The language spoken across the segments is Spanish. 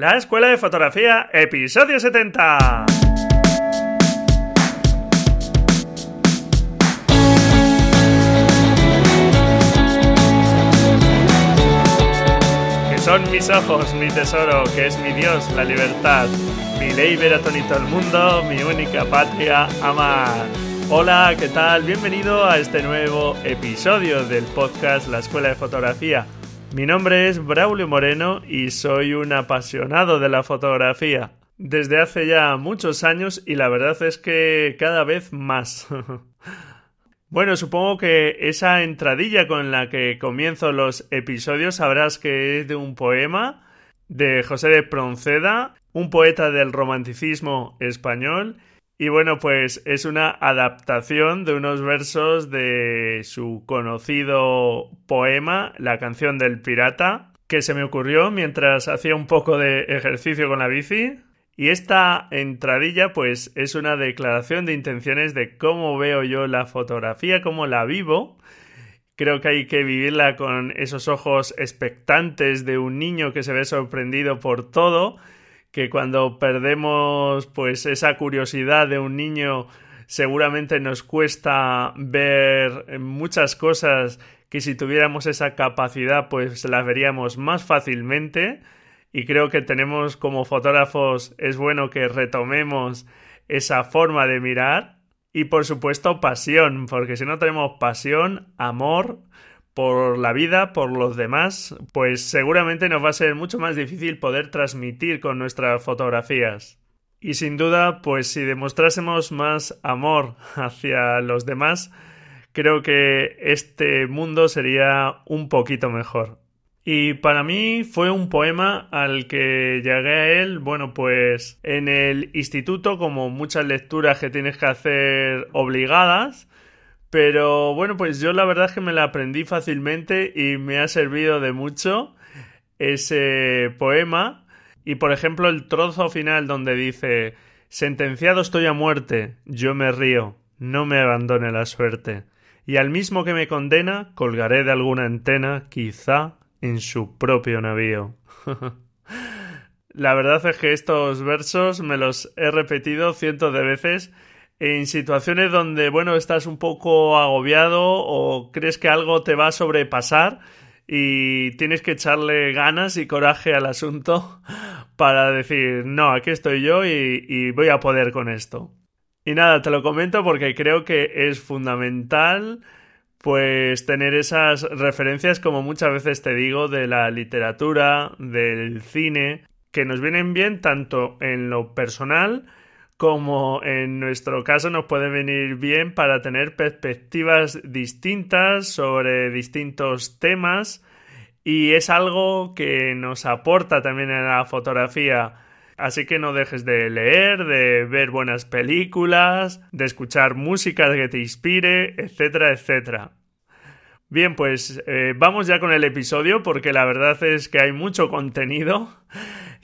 La Escuela de Fotografía, episodio 70. Que son mis ojos, mi tesoro, que es mi Dios, la libertad. Mi ley ver a todo el mundo, mi única patria, amar. Hola, ¿qué tal? Bienvenido a este nuevo episodio del podcast La Escuela de Fotografía. Mi nombre es Braulio Moreno y soy un apasionado de la fotografía. Desde hace ya muchos años y la verdad es que cada vez más. bueno, supongo que esa entradilla con la que comienzo los episodios sabrás que es de un poema de José de Pronceda, un poeta del romanticismo español y bueno, pues es una adaptación de unos versos de su conocido poema, La canción del pirata, que se me ocurrió mientras hacía un poco de ejercicio con la bici. Y esta entradilla pues es una declaración de intenciones de cómo veo yo la fotografía, cómo la vivo. Creo que hay que vivirla con esos ojos expectantes de un niño que se ve sorprendido por todo que cuando perdemos pues esa curiosidad de un niño seguramente nos cuesta ver muchas cosas que si tuviéramos esa capacidad pues las veríamos más fácilmente. Y creo que tenemos como fotógrafos es bueno que retomemos esa forma de mirar y por supuesto pasión porque si no tenemos pasión amor por la vida, por los demás, pues seguramente nos va a ser mucho más difícil poder transmitir con nuestras fotografías. Y sin duda, pues si demostrásemos más amor hacia los demás, creo que este mundo sería un poquito mejor. Y para mí fue un poema al que llegué a él, bueno, pues en el instituto, como muchas lecturas que tienes que hacer obligadas, pero bueno, pues yo la verdad es que me la aprendí fácilmente y me ha servido de mucho ese poema. Y por ejemplo, el trozo final donde dice: Sentenciado estoy a muerte, yo me río, no me abandone la suerte. Y al mismo que me condena, colgaré de alguna antena, quizá en su propio navío. la verdad es que estos versos me los he repetido cientos de veces en situaciones donde, bueno, estás un poco agobiado o crees que algo te va a sobrepasar y tienes que echarle ganas y coraje al asunto para decir, no, aquí estoy yo y, voy a poder con esto. Y nada, te lo comento porque creo que es fundamental pues tener esas referencias como muchas veces te digo de la literatura, del cine, que nos vienen bien tanto en lo personal como en nuestro caso nos puede venir bien para tener perspectivas distintas sobre distintos temas y es algo que nos aporta también en la fotografía. Así que no dejes de leer, de ver buenas películas, de escuchar música que te inspire, etcétera, etcétera. Bien, pues eh, vamos ya con el episodio porque la verdad es que hay mucho contenido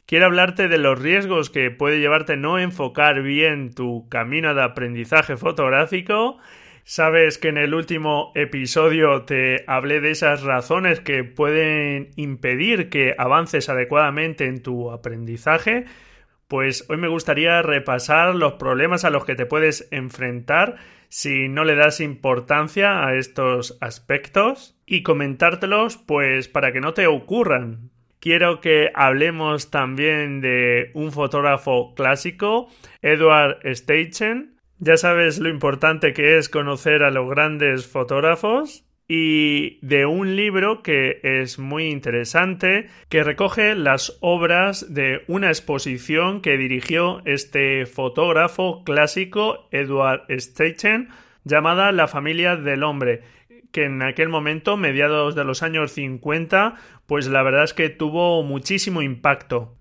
quiero hablarte de los riesgos que puede llevarte no enfocar bien tu camino de aprendizaje fotográfico. Sabes que en el último episodio te hablé de esas razones que pueden impedir que avances adecuadamente en tu aprendizaje. Pues hoy me gustaría repasar los problemas a los que te puedes enfrentar si no le das importancia a estos aspectos y comentártelos pues para que no te ocurran quiero que hablemos también de un fotógrafo clásico, Edward Steichen. Ya sabes lo importante que es conocer a los grandes fotógrafos y de un libro que es muy interesante, que recoge las obras de una exposición que dirigió este fotógrafo clásico Edward Steichen llamada La familia del hombre que en aquel momento, mediados de los años 50, pues la verdad es que tuvo muchísimo impacto.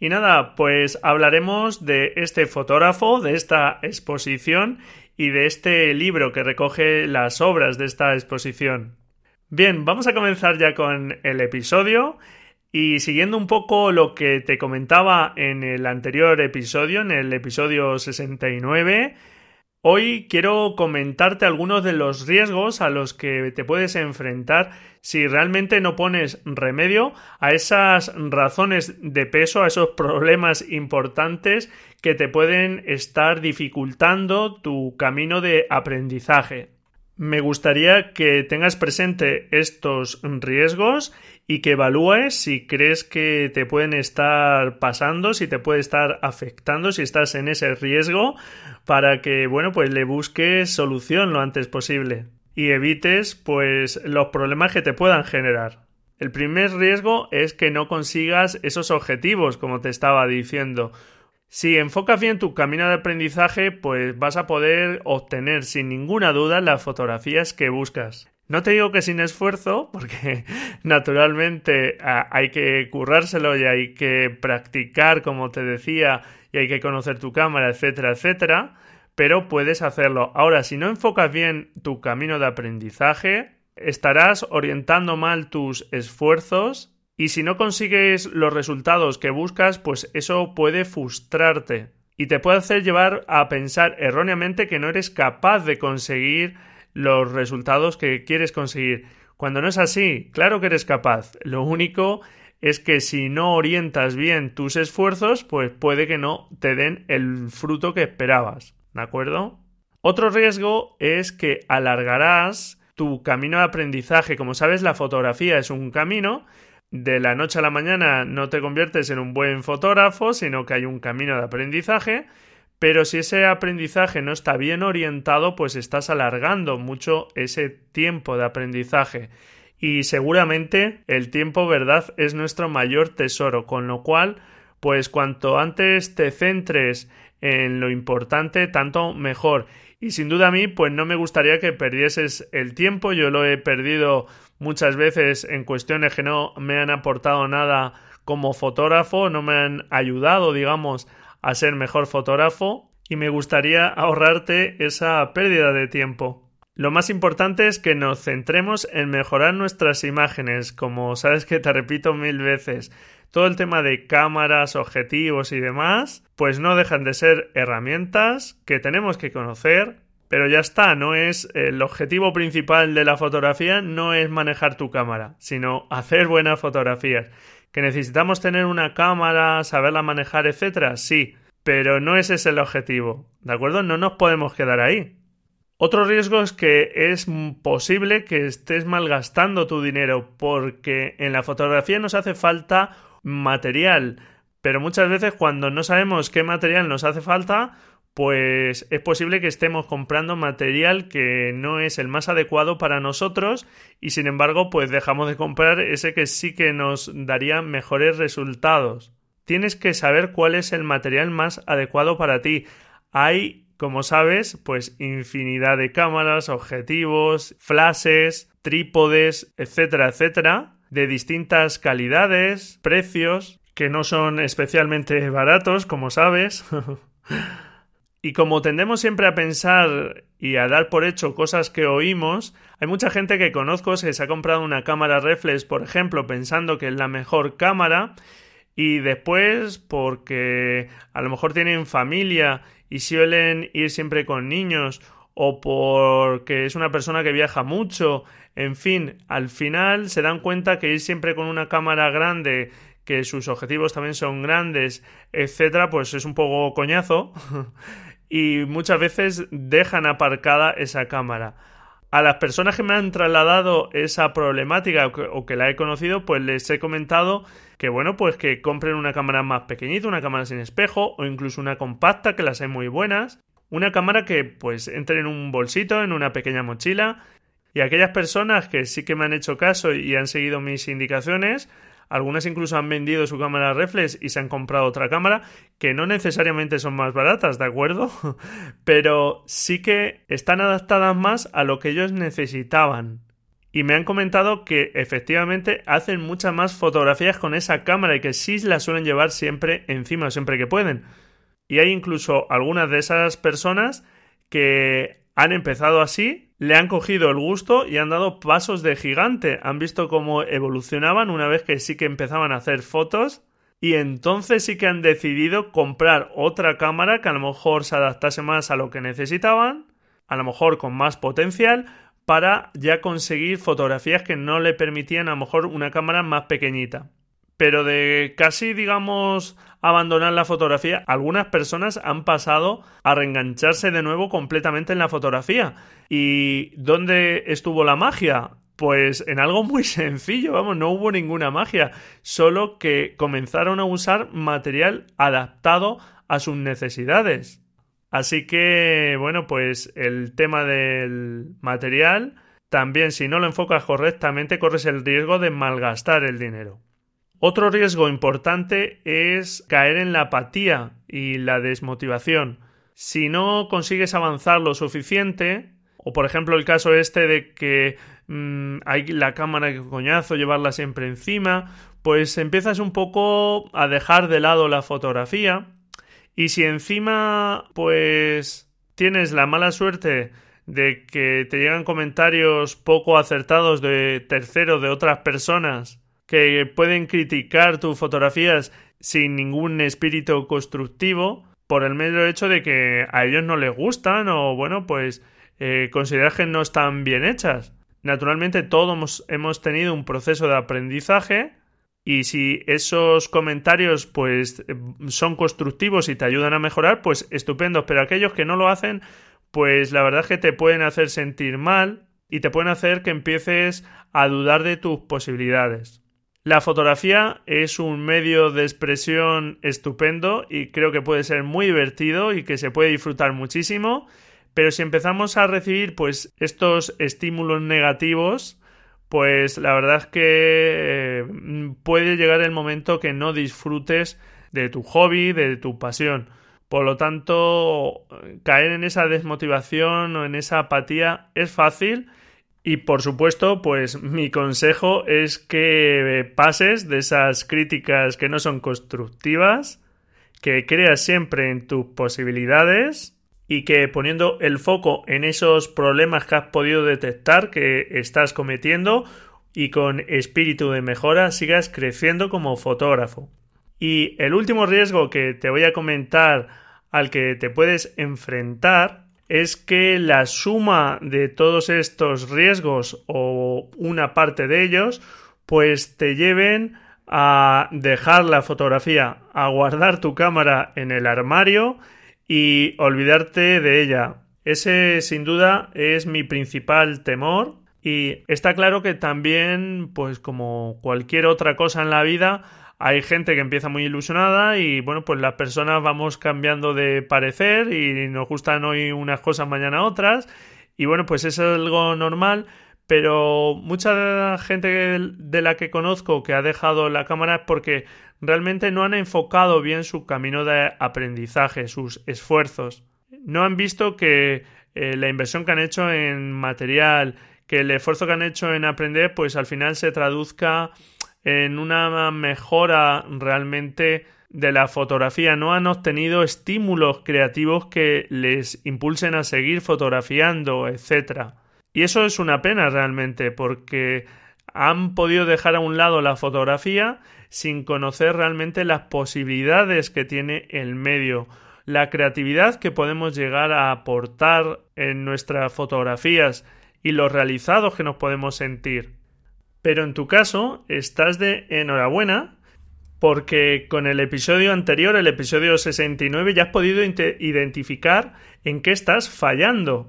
Y nada, pues hablaremos de este fotógrafo, de esta exposición y de este libro que recoge las obras de esta exposición. Bien, vamos a comenzar ya con el episodio y siguiendo un poco lo que te comentaba en el anterior episodio, en el episodio 69, Hoy quiero comentarte algunos de los riesgos a los que te puedes enfrentar si realmente no pones remedio a esas razones de peso, a esos problemas importantes que te pueden estar dificultando tu camino de aprendizaje. Me gustaría que tengas presente estos riesgos y que evalúes si crees que te pueden estar pasando, si te puede estar afectando, si estás en ese riesgo, para que, bueno, pues le busques solución lo antes posible y evites, pues, los problemas que te puedan generar. El primer riesgo es que no consigas esos objetivos, como te estaba diciendo. Si enfocas bien tu camino de aprendizaje, pues vas a poder obtener sin ninguna duda las fotografías que buscas. No te digo que sin esfuerzo, porque naturalmente hay que currárselo y hay que practicar, como te decía, y hay que conocer tu cámara, etcétera, etcétera, pero puedes hacerlo. Ahora, si no enfocas bien tu camino de aprendizaje, estarás orientando mal tus esfuerzos y si no consigues los resultados que buscas, pues eso puede frustrarte y te puede hacer llevar a pensar erróneamente que no eres capaz de conseguir los resultados que quieres conseguir. Cuando no es así, claro que eres capaz. Lo único es que si no orientas bien tus esfuerzos, pues puede que no te den el fruto que esperabas. ¿De acuerdo? Otro riesgo es que alargarás tu camino de aprendizaje. Como sabes, la fotografía es un camino de la noche a la mañana no te conviertes en un buen fotógrafo, sino que hay un camino de aprendizaje, pero si ese aprendizaje no está bien orientado, pues estás alargando mucho ese tiempo de aprendizaje. Y seguramente el tiempo, ¿verdad?, es nuestro mayor tesoro, con lo cual, pues cuanto antes te centres en lo importante, tanto mejor. Y sin duda a mí, pues no me gustaría que perdieses el tiempo. Yo lo he perdido muchas veces en cuestiones que no me han aportado nada como fotógrafo, no me han ayudado, digamos, a ser mejor fotógrafo. Y me gustaría ahorrarte esa pérdida de tiempo. Lo más importante es que nos centremos en mejorar nuestras imágenes, como sabes que te repito mil veces. Todo el tema de cámaras, objetivos y demás, pues no dejan de ser herramientas que tenemos que conocer, pero ya está, no es el objetivo principal de la fotografía no es manejar tu cámara, sino hacer buenas fotografías. Que necesitamos tener una cámara, saberla manejar, etcétera, sí, pero no ese es el objetivo, ¿de acuerdo? No nos podemos quedar ahí. Otro riesgo es que es posible que estés malgastando tu dinero porque en la fotografía nos hace falta material, pero muchas veces cuando no sabemos qué material nos hace falta, pues es posible que estemos comprando material que no es el más adecuado para nosotros y sin embargo pues dejamos de comprar ese que sí que nos daría mejores resultados. Tienes que saber cuál es el material más adecuado para ti. Hay, como sabes, pues infinidad de cámaras, objetivos, flashes, trípodes, etcétera, etcétera, de distintas calidades, precios, que no son especialmente baratos, como sabes. Y como tendemos siempre a pensar y a dar por hecho cosas que oímos, hay mucha gente que conozco que se ha comprado una cámara reflex, por ejemplo, pensando que es la mejor cámara y después porque a lo mejor tienen familia y suelen ir siempre con niños o porque es una persona que viaja mucho, en fin, al final se dan cuenta que ir siempre con una cámara grande que sus objetivos también son grandes, etcétera, pues es un poco coñazo y muchas veces dejan aparcada esa cámara. A las personas que me han trasladado esa problemática o que, la he conocido, pues les he comentado que bueno, pues que compren una cámara más pequeñita, una cámara sin espejo o incluso una compacta, que las hay muy buenas. Una cámara que pues entre en un bolsito, en una pequeña mochila. Y aquellas personas que sí que me han hecho caso y han seguido mis indicaciones, algunas incluso han vendido su cámara reflex y se han comprado otra cámara, que no necesariamente son más baratas, ¿de acuerdo? Pero sí que están adaptadas más a lo que ellos necesitaban. Y me han comentado que efectivamente hacen muchas más fotografías con esa cámara y que sí la suelen llevar siempre encima, siempre que pueden. Y hay incluso algunas de esas personas que han empezado así le han cogido el gusto y han dado pasos de gigante. Han visto cómo evolucionaban una vez que sí que empezaban a hacer fotos y entonces sí que han decidido comprar otra cámara que a lo mejor se adaptase más a lo que necesitaban, a lo mejor con más potencial, para ya conseguir fotografías que no le permitían a lo mejor una cámara más pequeñita. Pero de casi, digamos, abandonar la fotografía, algunas personas han pasado a reengancharse de nuevo completamente en la fotografía. ¿Y dónde estuvo la magia? Pues en algo muy sencillo, vamos, no hubo ninguna magia, solo que comenzaron a usar material adaptado a sus necesidades. Así que, bueno, pues el tema del material, también si no lo enfocas correctamente, corres el riesgo de malgastar el dinero. Otro riesgo importante es caer en la apatía y la desmotivación. Si no consigues avanzar lo suficiente, o por ejemplo el caso este de que mm, hay la cámara que coñazo, llevarla siempre encima, pues empiezas un poco a dejar de lado la fotografía. Y si encima, pues tienes la mala suerte de que te llegan comentarios poco acertados de terceros de otras personas que pueden criticar tus fotografías sin ningún espíritu constructivo por el mero hecho de que a ellos no les gustan o bueno pues eh, considerar que no están bien hechas. Naturalmente todos hemos tenido un proceso de aprendizaje y si esos comentarios pues son constructivos y te ayudan a mejorar, pues estupendo, pero aquellos que no lo hacen, pues la verdad es que te pueden hacer sentir mal y te pueden hacer que empieces a dudar de tus posibilidades. La fotografía es un medio de expresión estupendo y creo que puede ser muy divertido y que se puede disfrutar muchísimo, pero si empezamos a recibir pues estos estímulos negativos, pues la verdad es que eh, puede llegar el momento que no disfrutes de tu hobby, de tu pasión. Por lo tanto, caer en esa desmotivación o en esa apatía es fácil y por supuesto, pues mi consejo es que pases de esas críticas que no son constructivas, que creas siempre en tus posibilidades y que poniendo el foco en esos problemas que has podido detectar que estás cometiendo y con espíritu de mejora sigas creciendo como fotógrafo. Y el último riesgo que te voy a comentar al que te puedes enfrentar es que la suma de todos estos riesgos o una parte de ellos pues te lleven a dejar la fotografía, a guardar tu cámara en el armario y olvidarte de ella. Ese sin duda es mi principal temor y está claro que también pues como cualquier otra cosa en la vida hay gente que empieza muy ilusionada y bueno, pues las personas vamos cambiando de parecer y nos gustan hoy unas cosas, mañana otras. Y bueno, pues es algo normal, pero mucha gente de la que conozco que ha dejado la cámara es porque realmente no han enfocado bien su camino de aprendizaje, sus esfuerzos. No han visto que eh, la inversión que han hecho en material, que el esfuerzo que han hecho en aprender, pues al final se traduzca en una mejora realmente de la fotografía, no han obtenido estímulos creativos que les impulsen a seguir fotografiando, etc. Y eso es una pena realmente, porque han podido dejar a un lado la fotografía sin conocer realmente las posibilidades que tiene el medio, la creatividad que podemos llegar a aportar en nuestras fotografías y los realizados que nos podemos sentir. Pero en tu caso, estás de enhorabuena porque con el episodio anterior, el episodio 69, ya has podido identificar en qué estás fallando.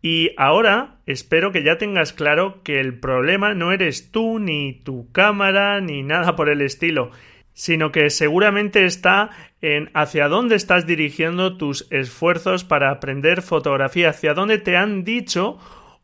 Y ahora espero que ya tengas claro que el problema no eres tú, ni tu cámara, ni nada por el estilo, sino que seguramente está en hacia dónde estás dirigiendo tus esfuerzos para aprender fotografía, hacia dónde te han dicho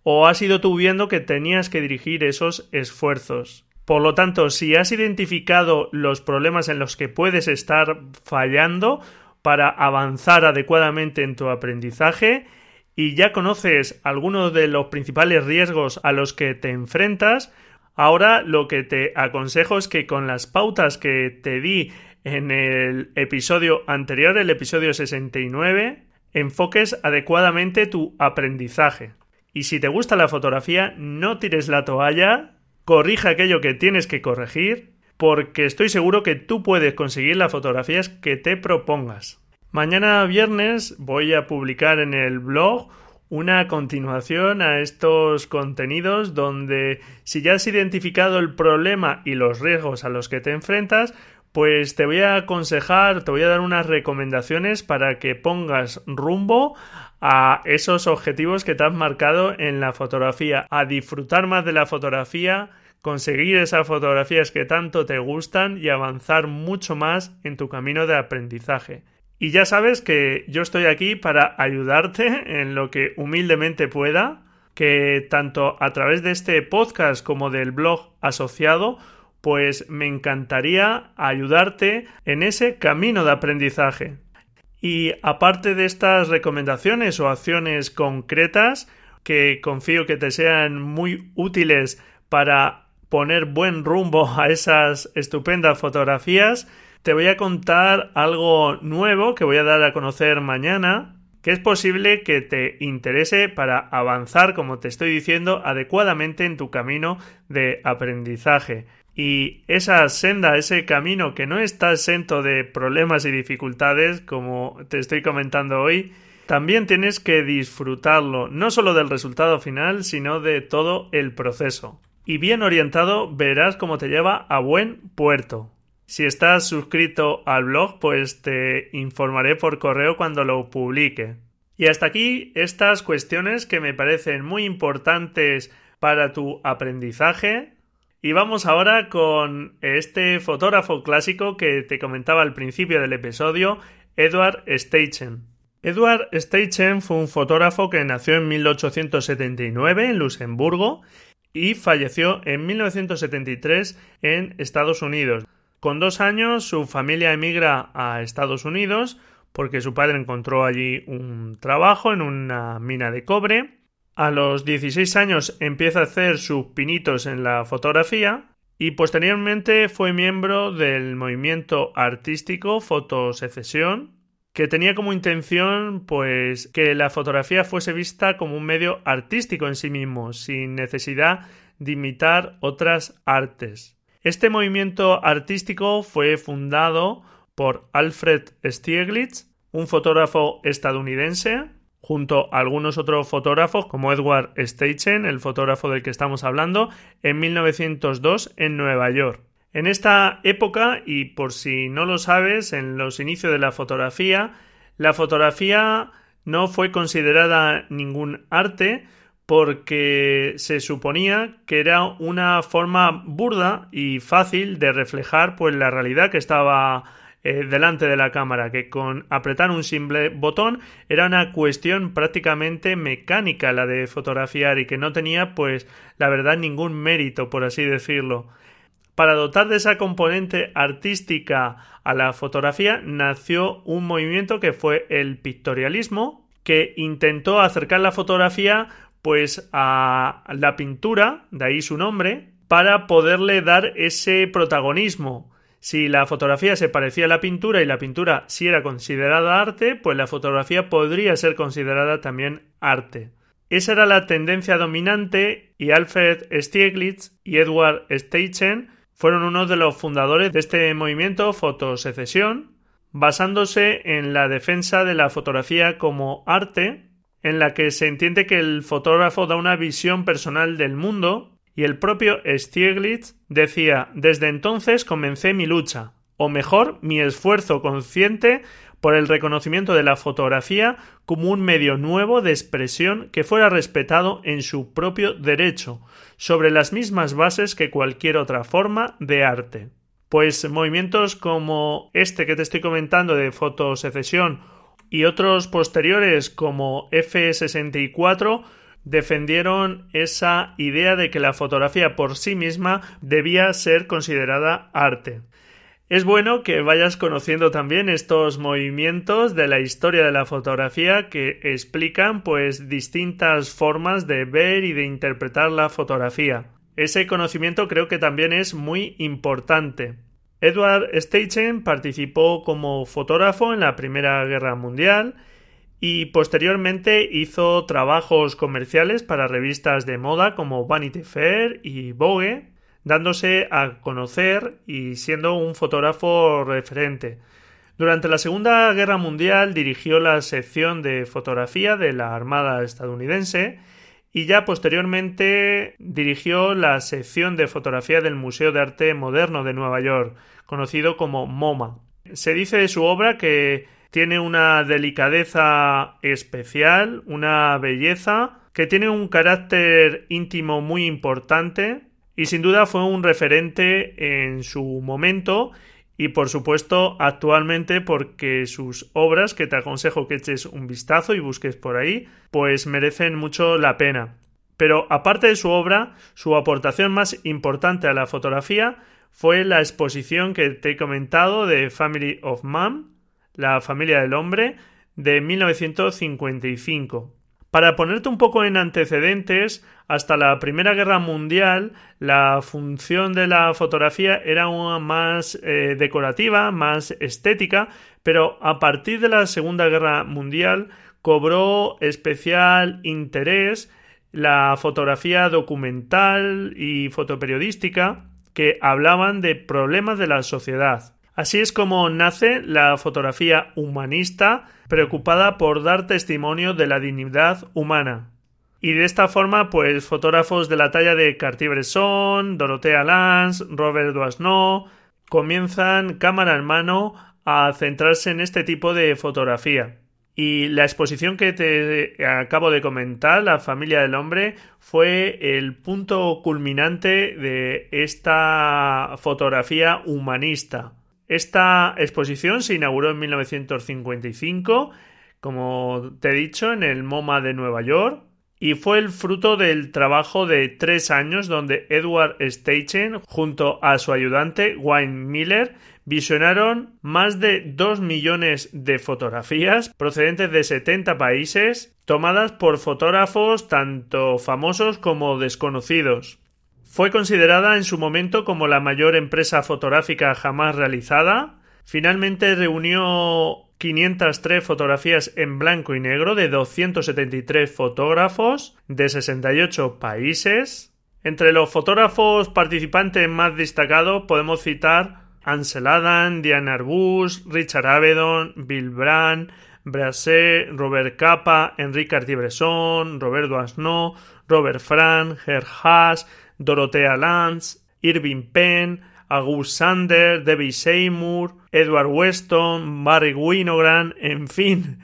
o has ido tú viendo que tenías que dirigir esos esfuerzos. Por lo tanto, si has identificado los problemas en los que puedes estar fallando para avanzar adecuadamente en tu aprendizaje y ya conoces algunos de los principales riesgos a los que te enfrentas, ahora lo que te aconsejo es que con las pautas que te di en el episodio anterior, el episodio 69, enfoques adecuadamente tu aprendizaje. Y si te gusta la fotografía, no tires la toalla, corrija aquello que tienes que corregir, porque estoy seguro que tú puedes conseguir las fotografías que te propongas. Mañana viernes voy a publicar en el blog una continuación a estos contenidos donde si ya has identificado el problema y los riesgos a los que te enfrentas, pues te voy a aconsejar, te voy a dar unas recomendaciones para que pongas rumbo a esos objetivos que te has marcado en la fotografía, a disfrutar más de la fotografía, conseguir esas fotografías que tanto te gustan y avanzar mucho más en tu camino de aprendizaje. Y ya sabes que yo estoy aquí para ayudarte en lo que humildemente pueda, que tanto a través de este podcast como del blog asociado pues me encantaría ayudarte en ese camino de aprendizaje. Y aparte de estas recomendaciones o acciones concretas que confío que te sean muy útiles para poner buen rumbo a esas estupendas fotografías, te voy a contar algo nuevo que voy a dar a conocer mañana, que es posible que te interese para avanzar, como te estoy diciendo, adecuadamente en tu camino de aprendizaje y esa senda, ese camino que no está exento de problemas y dificultades, como te estoy comentando hoy, también tienes que disfrutarlo, no solo del resultado final, sino de todo el proceso. Y bien orientado verás cómo te lleva a buen puerto. Si estás suscrito al blog, pues te informaré por correo cuando lo publique. Y hasta aquí estas cuestiones que me parecen muy importantes para tu aprendizaje, y vamos ahora con este fotógrafo clásico que te comentaba al principio del episodio, Edward Steichen. Edward Steichen fue un fotógrafo que nació en 1879 en Luxemburgo y falleció en 1973 en Estados Unidos. Con dos años su familia emigra a Estados Unidos porque su padre encontró allí un trabajo en una mina de cobre a los 16 años empieza a hacer sus pinitos en la fotografía y posteriormente fue miembro del movimiento artístico Fotosecesión que tenía como intención pues que la fotografía fuese vista como un medio artístico en sí mismo, sin necesidad de imitar otras artes. Este movimiento artístico fue fundado por Alfred Stieglitz, un fotógrafo estadounidense junto a algunos otros fotógrafos como Edward Steichen, el fotógrafo del que estamos hablando, en 1902 en Nueva York. En esta época, y por si no lo sabes, en los inicios de la fotografía, la fotografía no fue considerada ningún arte porque se suponía que era una forma burda y fácil de reflejar pues la realidad que estaba eh, delante de la cámara, que con apretar un simple botón era una cuestión prácticamente mecánica la de fotografiar y que no tenía, pues, la verdad, ningún mérito, por así decirlo. Para dotar de esa componente artística a la fotografía nació un movimiento que fue el pictorialismo, que intentó acercar la fotografía pues a la pintura, de ahí su nombre, para poderle dar ese protagonismo. Si la fotografía se parecía a la pintura y la pintura sí era considerada arte, pues la fotografía podría ser considerada también arte. Esa era la tendencia dominante y Alfred Stieglitz y Edward Steichen fueron uno de los fundadores de este movimiento fotosecesión, basándose en la defensa de la fotografía como arte, en la que se entiende que el fotógrafo da una visión personal del mundo y el propio Stieglitz decía desde entonces comencé mi lucha, o mejor, mi esfuerzo consciente por el reconocimiento de la fotografía como un medio nuevo de expresión que fuera respetado en su propio derecho, sobre las mismas bases que cualquier otra forma de arte. Pues movimientos como este que te estoy comentando de fotosecesión y otros posteriores como F64 defendieron esa idea de que la fotografía por sí misma debía ser considerada arte. Es bueno que vayas conociendo también estos movimientos de la historia de la fotografía que explican pues distintas formas de ver y de interpretar la fotografía. Ese conocimiento creo que también es muy importante. Edward Steichen participó como fotógrafo en la Primera Guerra Mundial y posteriormente hizo trabajos comerciales para revistas de moda como Vanity Fair y Vogue. dándose a conocer y siendo un fotógrafo referente. Durante la Segunda Guerra Mundial dirigió la sección de fotografía de la Armada estadounidense y ya posteriormente dirigió la sección de fotografía del Museo de Arte Moderno de Nueva York, conocido como MoMA. Se dice de su obra que tiene una delicadeza especial, una belleza, que tiene un carácter íntimo muy importante y sin duda fue un referente en su momento y por supuesto actualmente porque sus obras, que te aconsejo que eches un vistazo y busques por ahí, pues merecen mucho la pena. Pero aparte de su obra, su aportación más importante a la fotografía fue la exposición que te he comentado de Family of Man, la familia del hombre, de 1955. Para ponerte un poco en antecedentes, hasta la Primera Guerra Mundial la función de la fotografía era una más eh, decorativa, más estética, pero a partir de la Segunda Guerra Mundial cobró especial interés la fotografía documental y fotoperiodística que hablaban de problemas de la sociedad. Así es como nace la fotografía humanista preocupada por dar testimonio de la dignidad humana. Y de esta forma, pues fotógrafos de la talla de Cartier-Bresson, Dorothea Lance, Robert Doisneau comienzan cámara en mano a centrarse en este tipo de fotografía. Y la exposición que te acabo de comentar, La familia del hombre, fue el punto culminante de esta fotografía humanista. Esta exposición se inauguró en 1955, como te he dicho, en el MoMA de Nueva York y fue el fruto del trabajo de tres años donde Edward Steichen junto a su ayudante Wayne Miller visionaron más de dos millones de fotografías procedentes de 70 países tomadas por fotógrafos tanto famosos como desconocidos. Fue considerada en su momento como la mayor empresa fotográfica jamás realizada. Finalmente reunió 503 fotografías en blanco y negro de 273 fotógrafos de 68 países. Entre los fotógrafos participantes más destacados podemos citar Ansel Adam, Diane Arbus, Richard Avedon, Bill Brand, Brasset, Robert Capa, Enrique Cartier-Bresson, Robert Doisneau, Robert Fran, Ger Haas, Dorothea Lance, Irving Penn, August Sander, Debbie Seymour, Edward Weston, Barry Winogrand, en fin,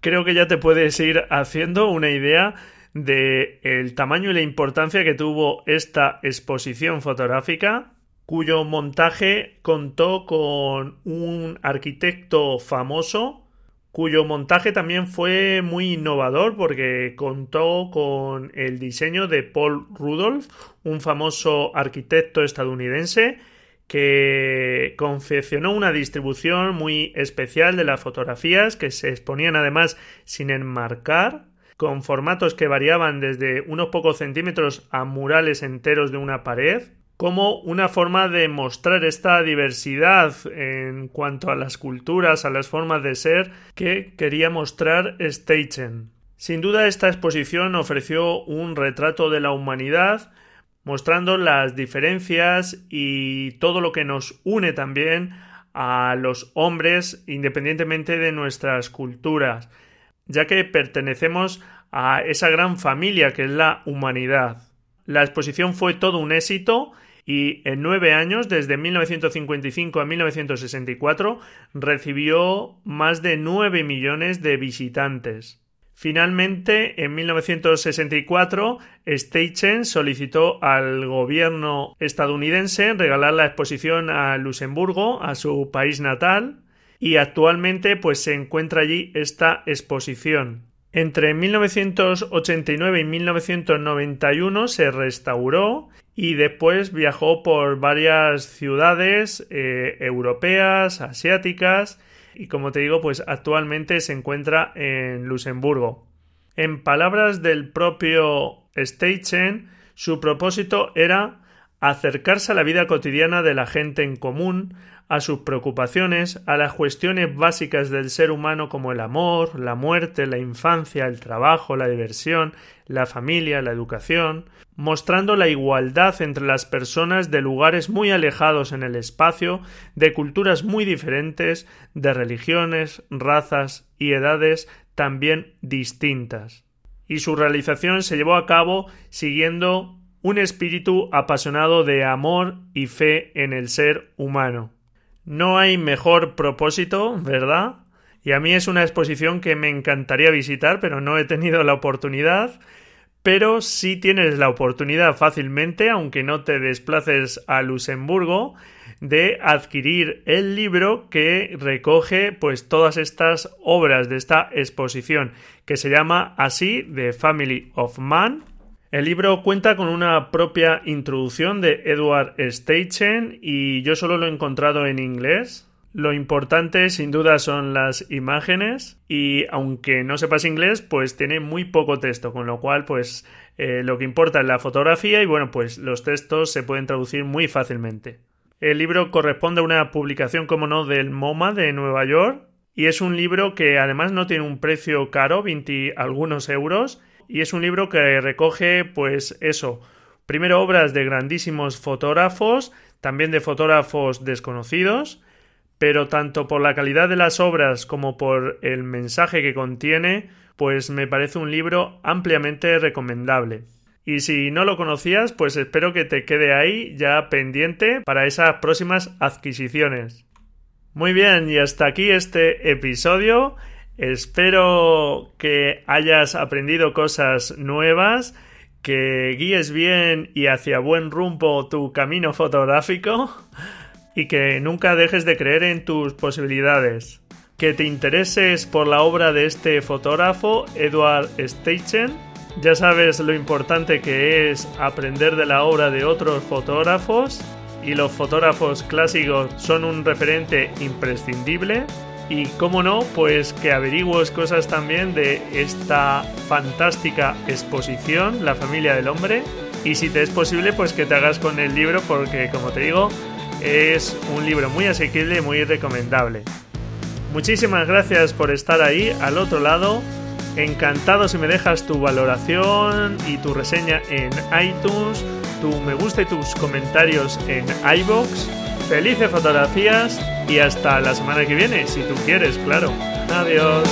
creo que ya te puedes ir haciendo una idea de el tamaño y la importancia que tuvo esta exposición fotográfica cuyo montaje contó con un arquitecto famoso cuyo montaje también fue muy innovador porque contó con el diseño de Paul Rudolph, un famoso arquitecto estadounidense que confeccionó una distribución muy especial de las fotografías que se exponían además sin enmarcar, con formatos que variaban desde unos pocos centímetros a murales enteros de una pared, como una forma de mostrar esta diversidad en cuanto a las culturas, a las formas de ser que quería mostrar Steichen. Sin duda esta exposición ofreció un retrato de la humanidad mostrando las diferencias y todo lo que nos une también a los hombres independientemente de nuestras culturas, ya que pertenecemos a esa gran familia que es la humanidad. La exposición fue todo un éxito y en nueve años, desde 1955 a 1964, recibió más de nueve millones de visitantes. Finalmente, en 1964, Steichen solicitó al gobierno estadounidense regalar la exposición a Luxemburgo, a su país natal, y actualmente pues se encuentra allí esta exposición. Entre 1989 y 1991 se restauró y después viajó por varias ciudades eh, europeas, asiáticas y como te digo, pues actualmente se encuentra en Luxemburgo. En palabras del propio Steichen, su propósito era acercarse a la vida cotidiana de la gente en común, a sus preocupaciones, a las cuestiones básicas del ser humano como el amor, la muerte, la infancia, el trabajo, la diversión, la familia, la educación, mostrando la igualdad entre las personas de lugares muy alejados en el espacio, de culturas muy diferentes, de religiones, razas y edades también distintas. Y su realización se llevó a cabo siguiendo un espíritu apasionado de amor y fe en el ser humano. No hay mejor propósito, ¿verdad? Y a mí es una exposición que me encantaría visitar, pero no he tenido la oportunidad. Pero si tienes la oportunidad fácilmente, aunque no te desplaces a Luxemburgo, de adquirir el libro que recoge pues todas estas obras de esta exposición que se llama así The Family of Man el libro cuenta con una propia introducción de Edward Steichen y yo solo lo he encontrado en inglés. Lo importante sin duda son las imágenes y aunque no sepas inglés pues tiene muy poco texto con lo cual pues eh, lo que importa es la fotografía y bueno pues los textos se pueden traducir muy fácilmente. El libro corresponde a una publicación como no del MoMA de Nueva York y es un libro que además no tiene un precio caro, 20 algunos euros y es un libro que recoge pues eso, primero obras de grandísimos fotógrafos, también de fotógrafos desconocidos, pero tanto por la calidad de las obras como por el mensaje que contiene, pues me parece un libro ampliamente recomendable. Y si no lo conocías, pues espero que te quede ahí ya pendiente para esas próximas adquisiciones. Muy bien, y hasta aquí este episodio. Espero que hayas aprendido cosas nuevas, que guíes bien y hacia buen rumbo tu camino fotográfico y que nunca dejes de creer en tus posibilidades. Que te intereses por la obra de este fotógrafo, Edward Steichen. Ya sabes lo importante que es aprender de la obra de otros fotógrafos y los fotógrafos clásicos son un referente imprescindible. Y cómo no, pues que averigües cosas también de esta fantástica exposición, La familia del hombre. Y si te es posible, pues que te hagas con el libro porque, como te digo, es un libro muy asequible y muy recomendable. Muchísimas gracias por estar ahí al otro lado. Encantado si me dejas tu valoración y tu reseña en iTunes, tu me gusta y tus comentarios en iBox. Felices fotografías y hasta la semana que viene, si tú quieres, claro. Adiós.